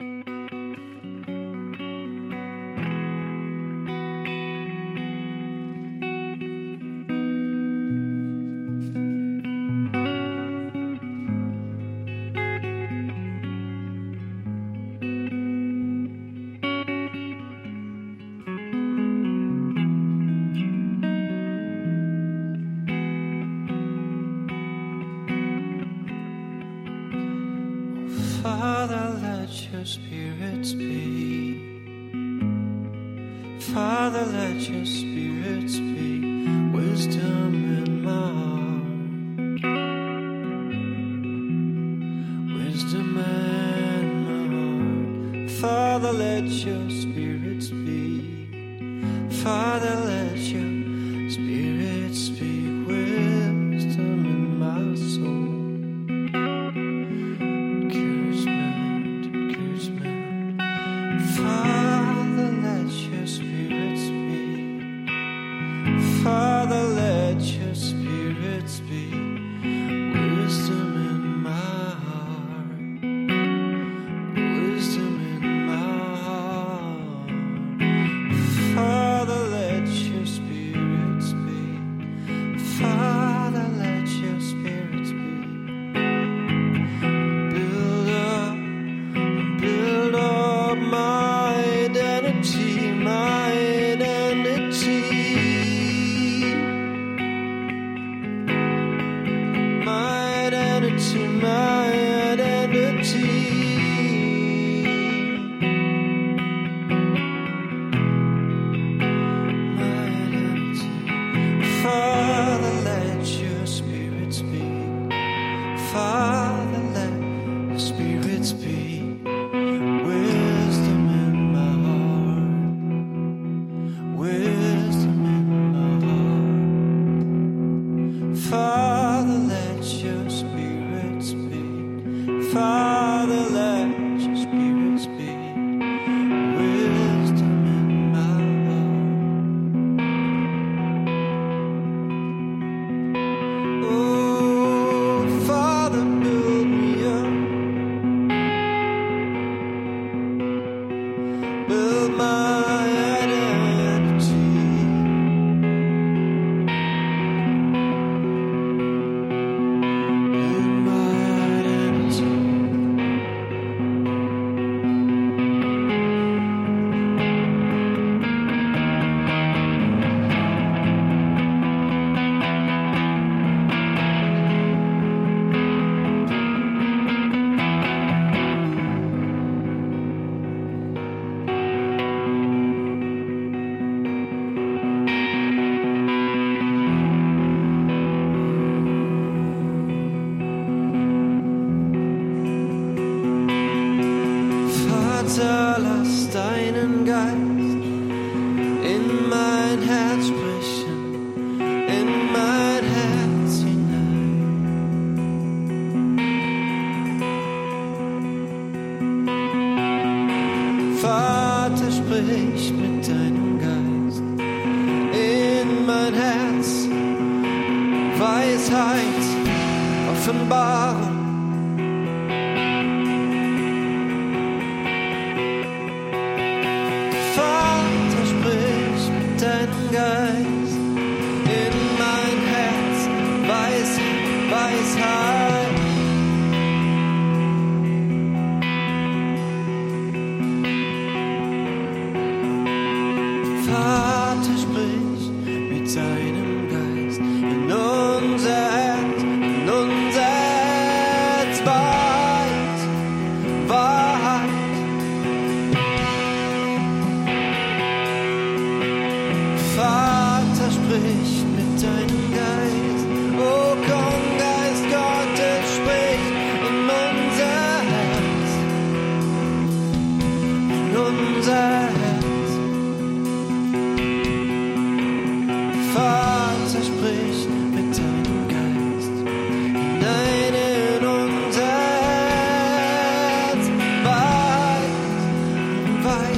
Música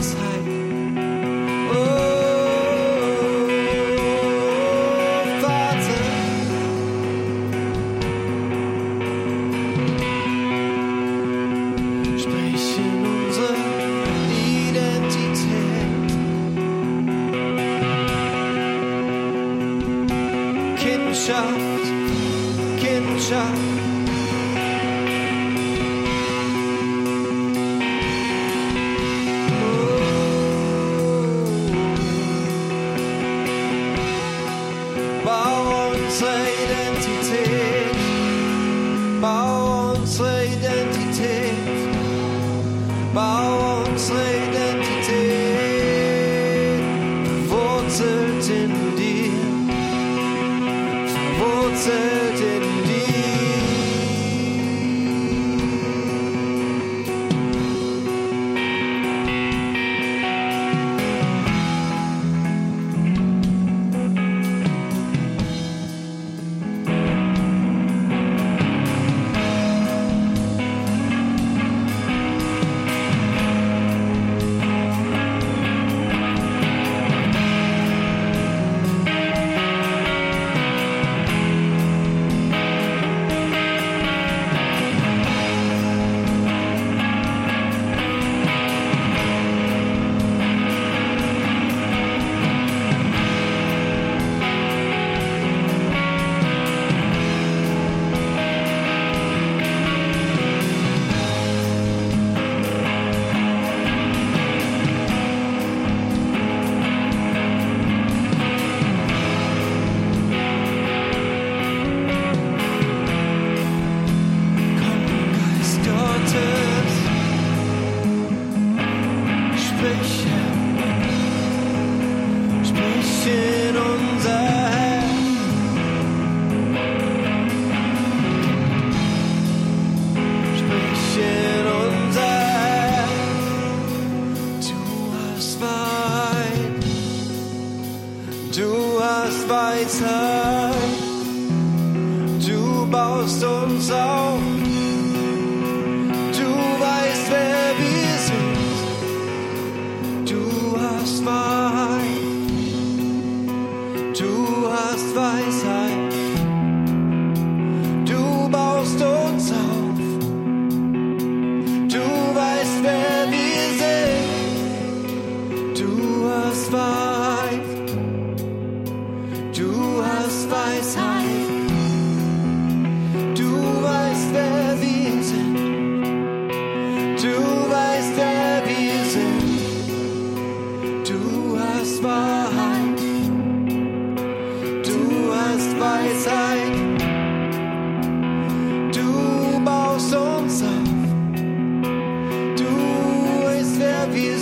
才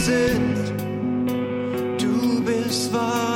sind. Du bist Wahrheit.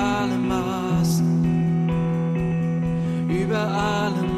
Alle Maßen, über alle Maßen.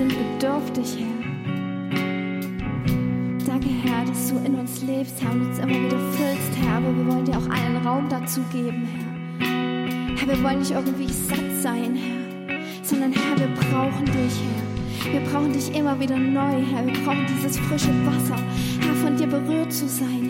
sind bedürftig, Herr. Danke, Herr, dass du in uns lebst, Herr, und uns immer wieder füllst, Herr. Aber wir wollen dir auch allen Raum dazu geben, Herr. Herr, wir wollen nicht irgendwie satt sein, Herr, sondern Herr, wir brauchen dich, Herr. Wir brauchen dich immer wieder neu, Herr. Wir brauchen dieses frische Wasser, Herr, von dir berührt zu sein,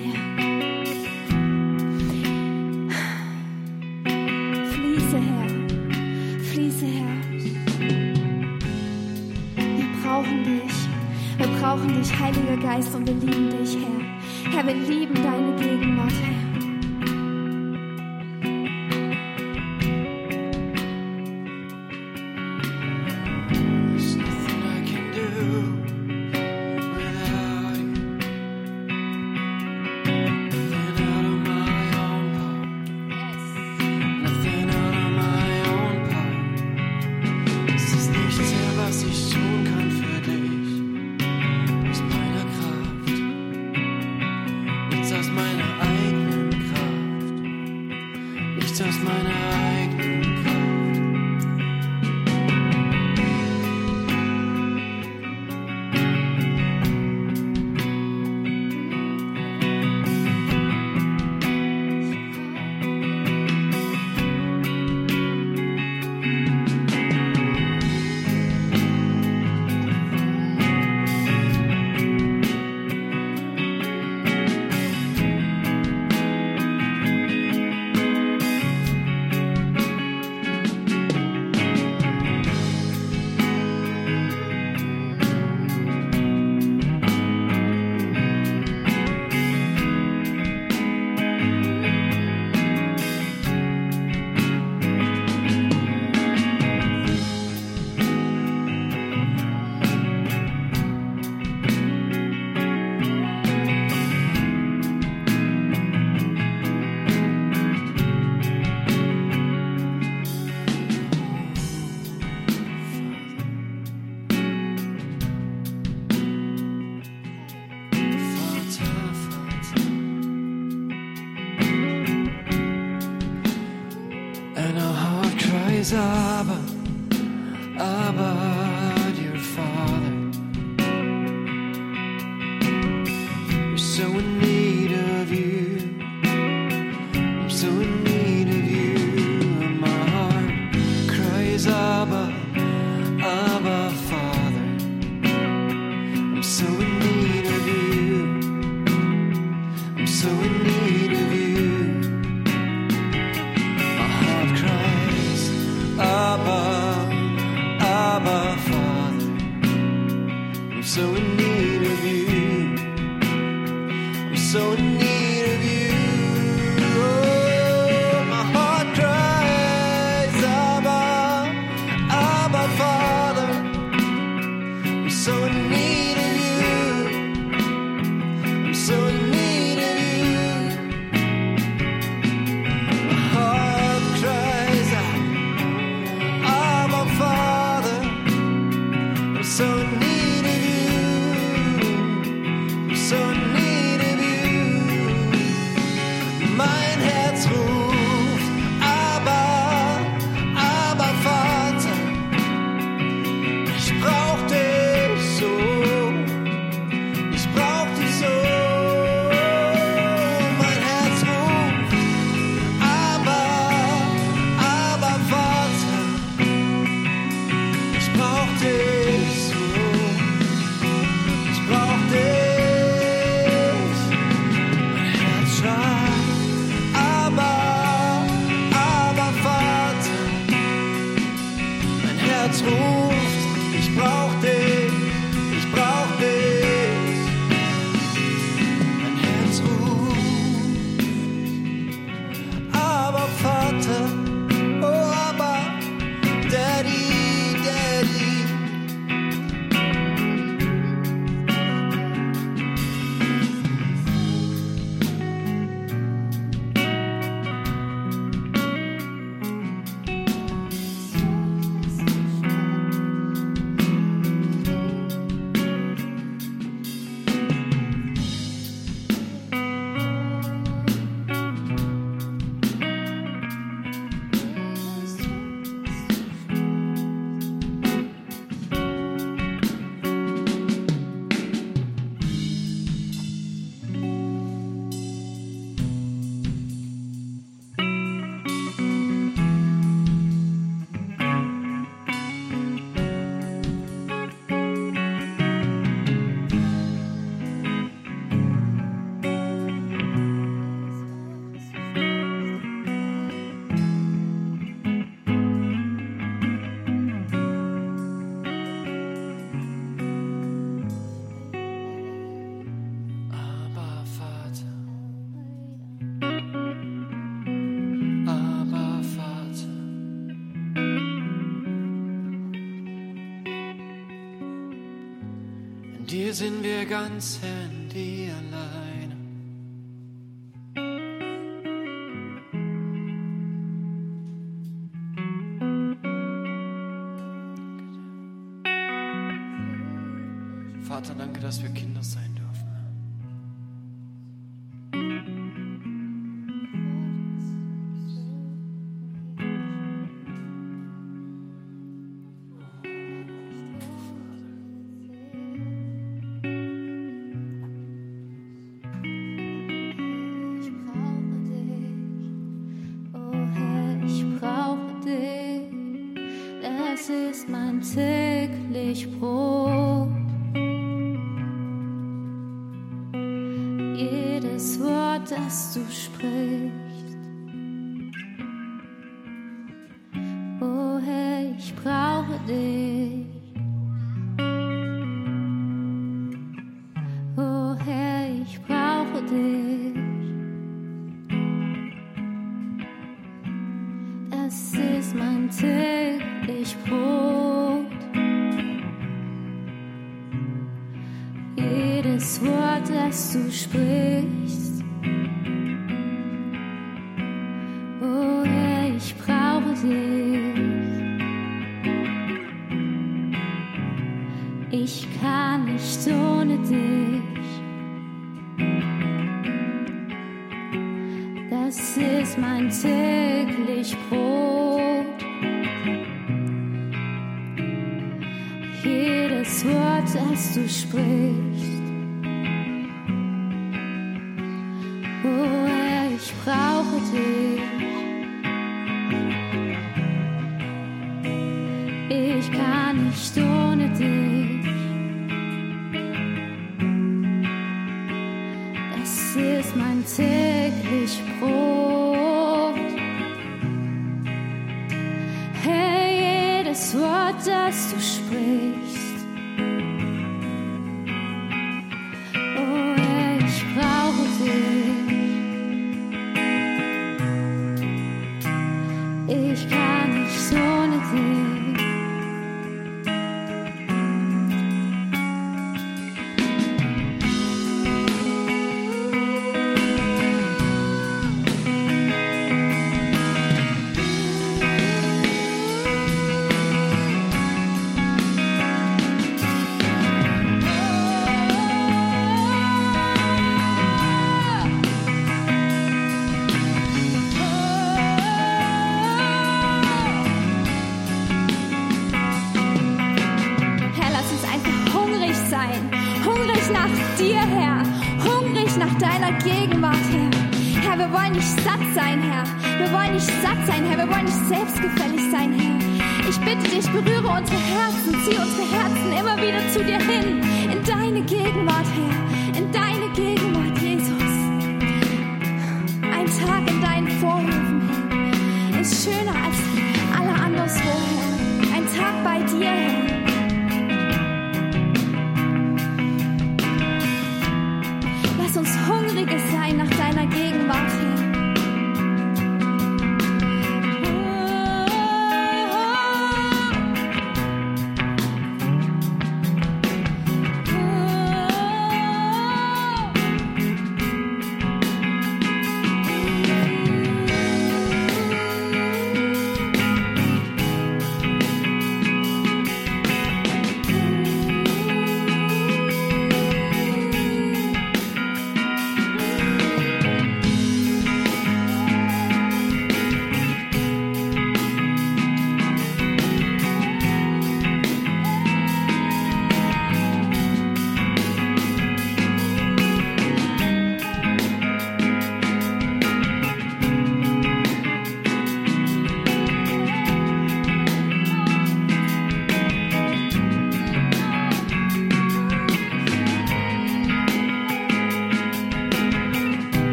dich, Heiliger Geist, und wir lieben dich, Herr. Herr, wir lieben deine Gegenwart, Herr. sind wir ganz in dir. es ist mein täglich Brot. Jedes Wort, das du sprichst.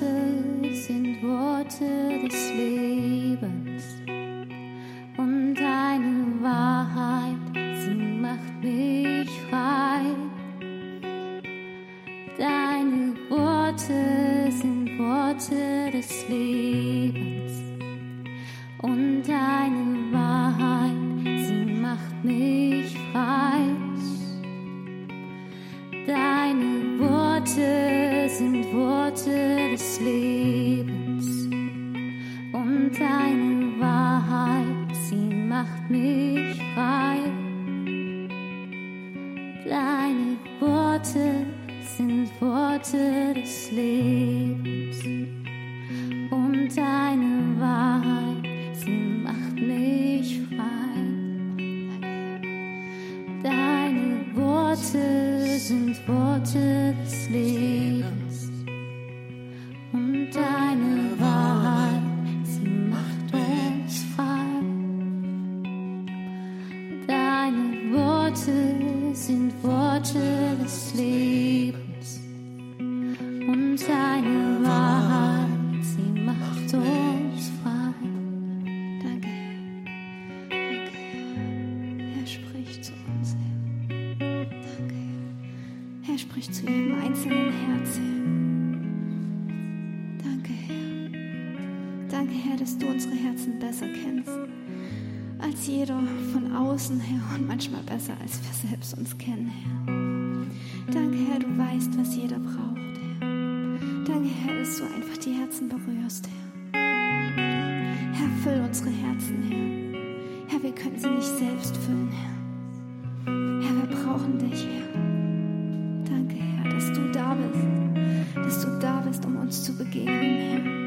waters and waters. besser kennst als jeder von außen, her und manchmal besser, als wir selbst uns kennen, Herr. Danke, Herr, du weißt, was jeder braucht, Herr. Danke, Herr, dass du einfach die Herzen berührst, Herr. Herr, füll unsere Herzen, Herr. Herr, wir können sie nicht selbst füllen, Herr. Herr, wir brauchen dich, Herr. Danke, Herr, dass du da bist, dass du da bist, um uns zu begegnen, Herr.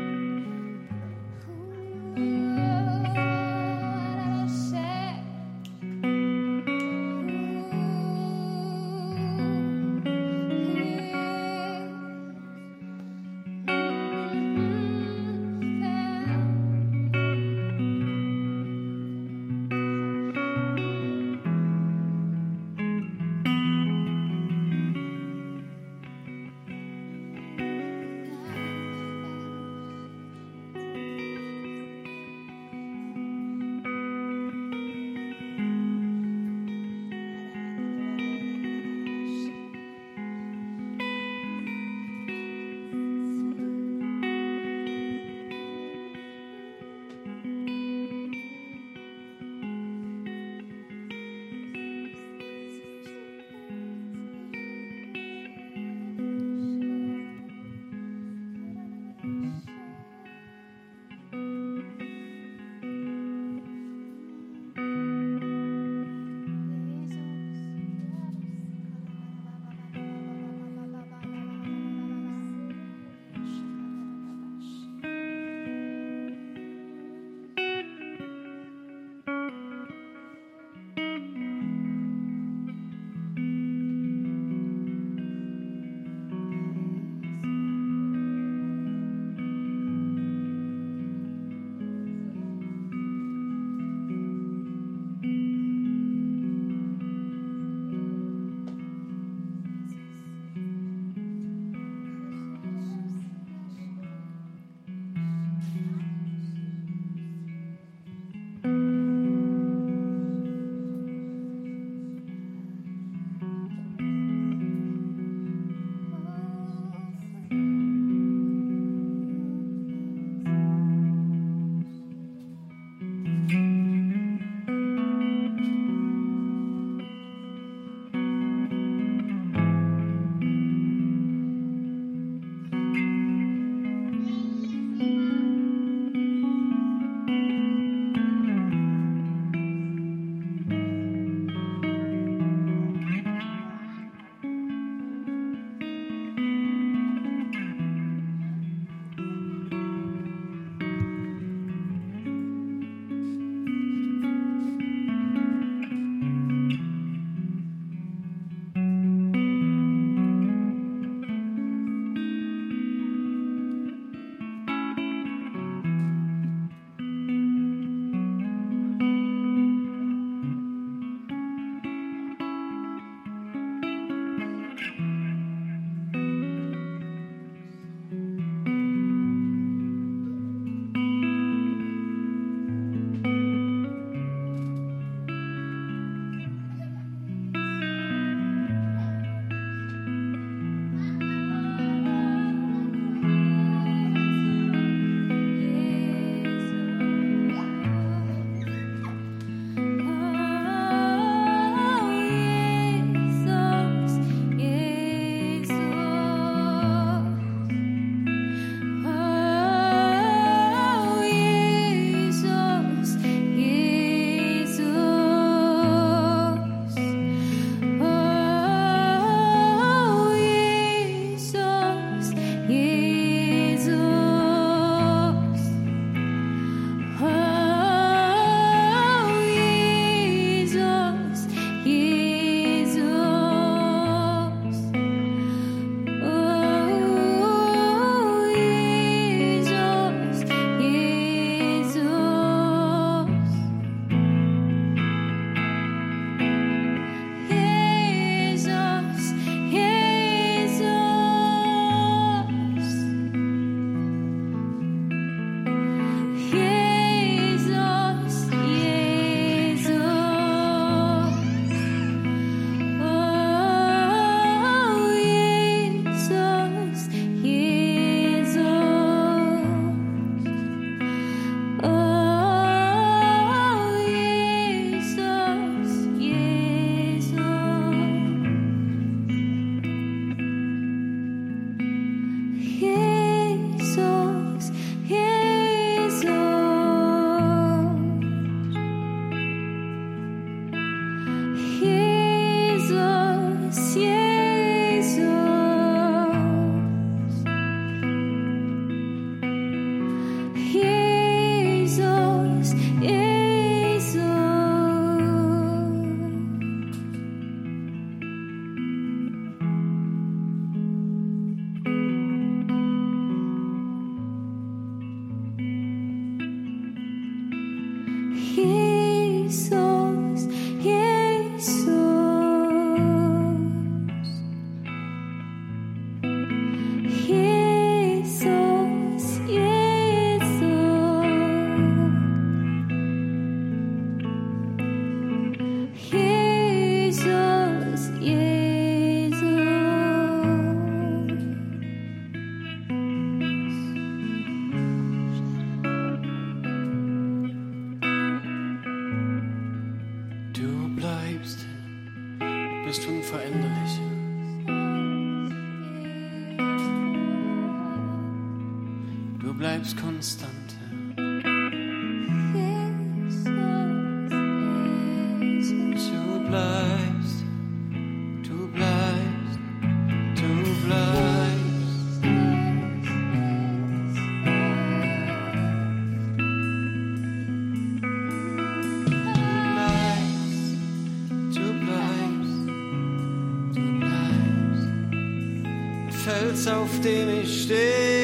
Auf dem ich stehe.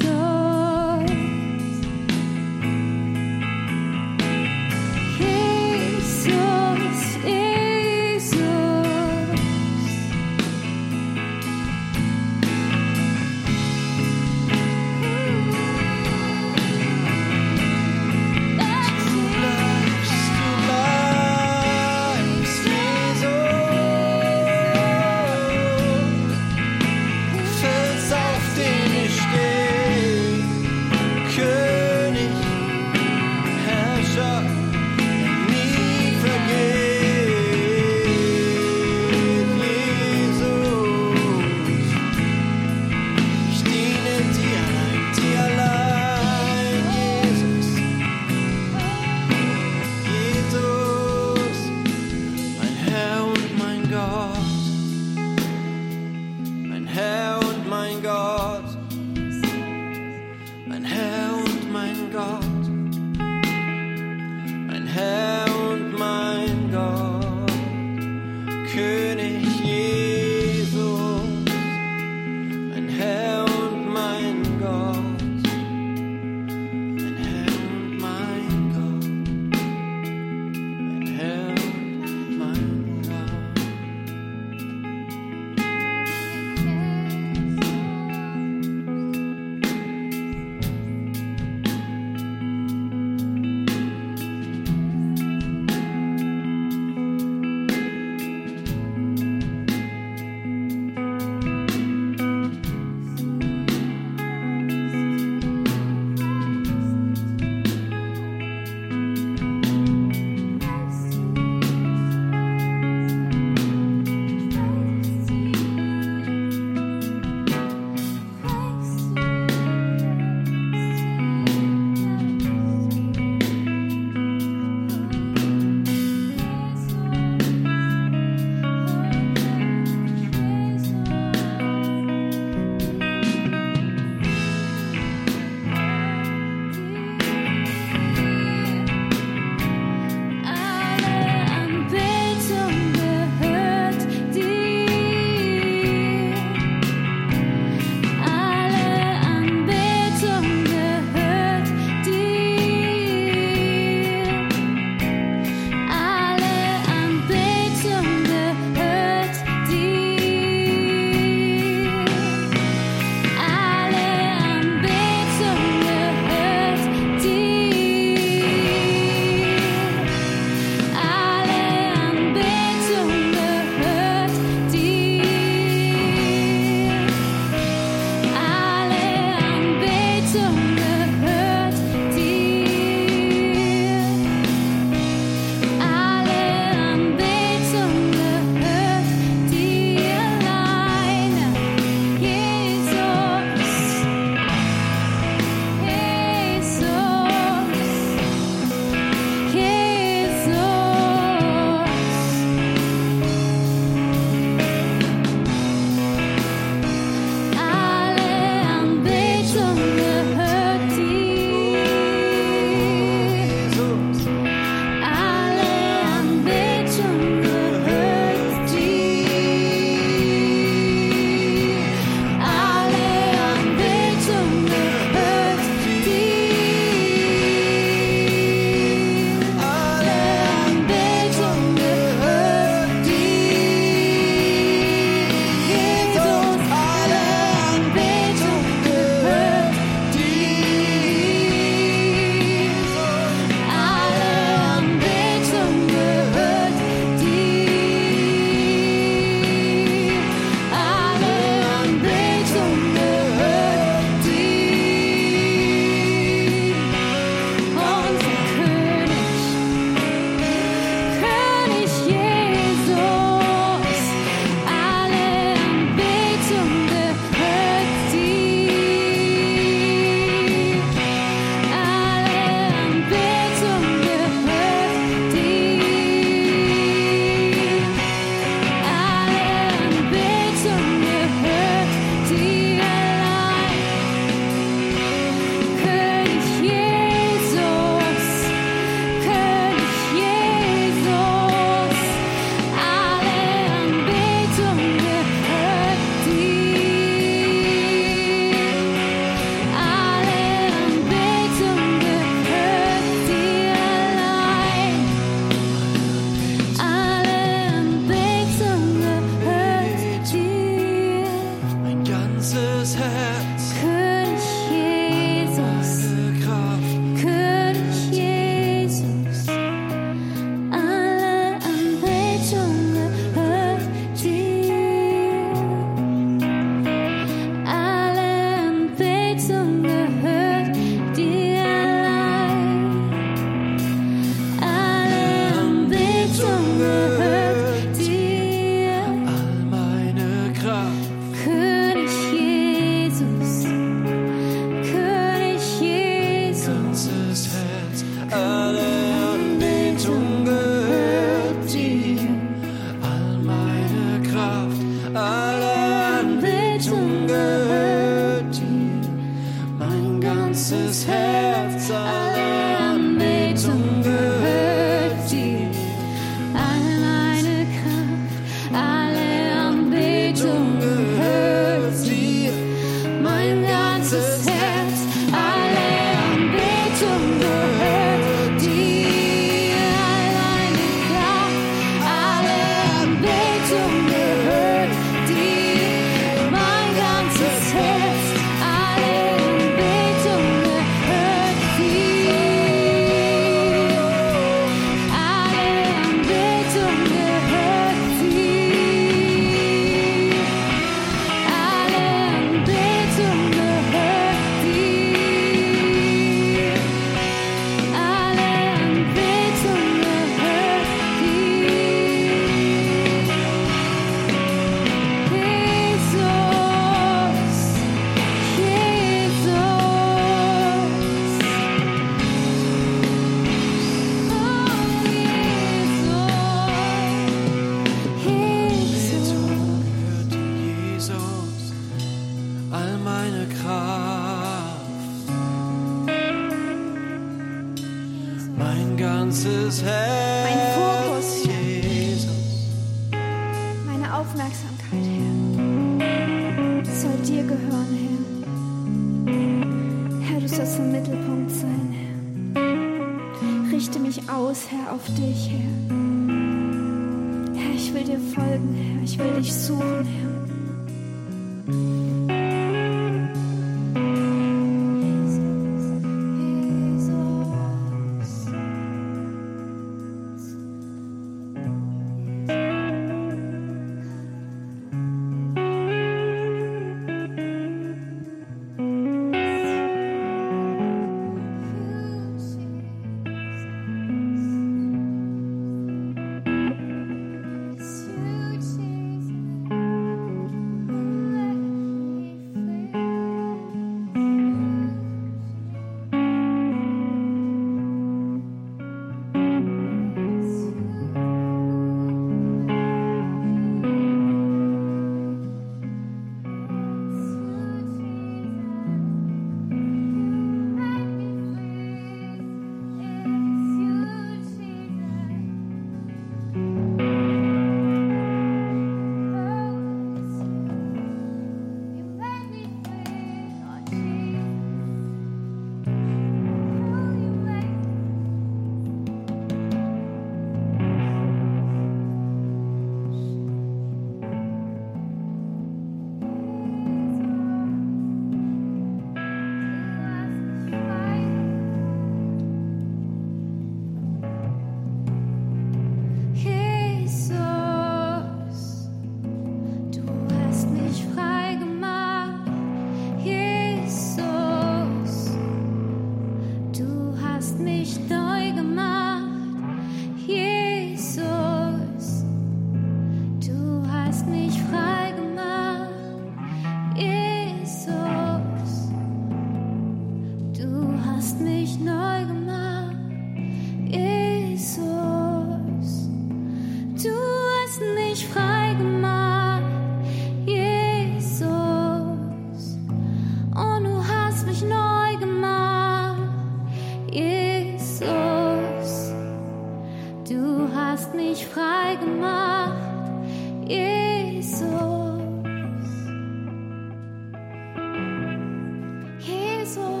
서